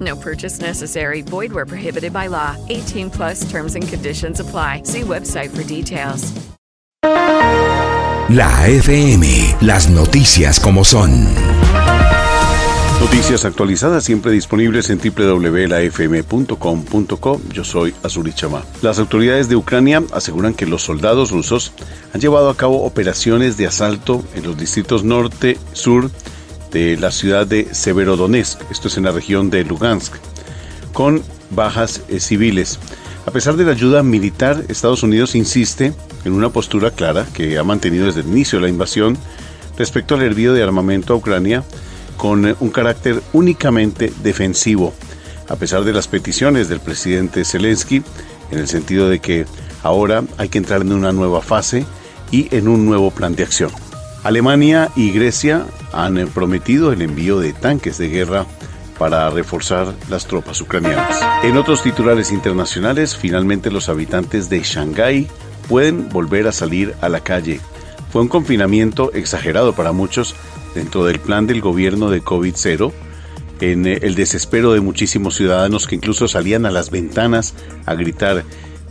No purchase necessary. Void where prohibited by law. 18 plus terms and conditions apply. See website for details. La FM, las noticias como son. Noticias actualizadas siempre disponibles en www.lafm.com.co. Yo soy Azuri Chama. Las autoridades de Ucrania aseguran que los soldados rusos han llevado a cabo operaciones de asalto en los distritos norte, sur de la ciudad de Severodonetsk, esto es en la región de Lugansk, con bajas eh, civiles. A pesar de la ayuda militar, Estados Unidos insiste en una postura clara que ha mantenido desde el inicio de la invasión respecto al envío de armamento a Ucrania con eh, un carácter únicamente defensivo, a pesar de las peticiones del presidente Zelensky, en el sentido de que ahora hay que entrar en una nueva fase y en un nuevo plan de acción. Alemania y Grecia han eh, prometido el envío de tanques de guerra para reforzar las tropas ucranianas. En otros titulares internacionales, finalmente los habitantes de Shanghái pueden volver a salir a la calle. Fue un confinamiento exagerado para muchos dentro del plan del gobierno de COVID-0, en eh, el desespero de muchísimos ciudadanos que incluso salían a las ventanas a gritar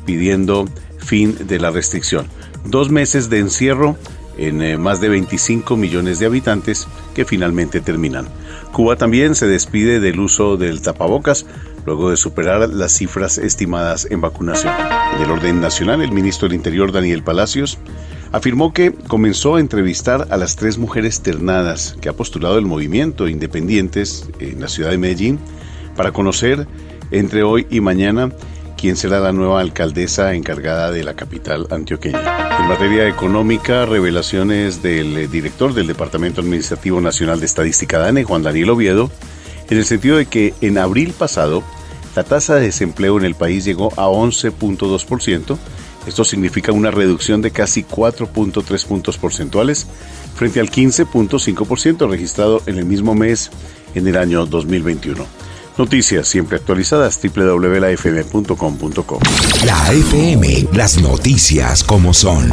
pidiendo fin de la restricción. Dos meses de encierro en eh, más de 25 millones de habitantes que finalmente terminan. Cuba también se despide del uso del tapabocas luego de superar las cifras estimadas en vacunación. En el orden nacional, el ministro del Interior Daniel Palacios afirmó que comenzó a entrevistar a las tres mujeres ternadas que ha postulado el movimiento Independientes en la ciudad de Medellín para conocer entre hoy y mañana quién será la nueva alcaldesa encargada de la capital antioqueña. En materia económica, revelaciones del eh, director del Departamento Administrativo Nacional de Estadística DANE, Juan Daniel Oviedo, en el sentido de que en abril pasado la tasa de desempleo en el país llegó a 11.2%. Esto significa una reducción de casi 4.3 puntos porcentuales frente al 15.5% registrado en el mismo mes en el año 2021. Noticias siempre actualizadas www.lafm.com.co. La FM, las noticias como son.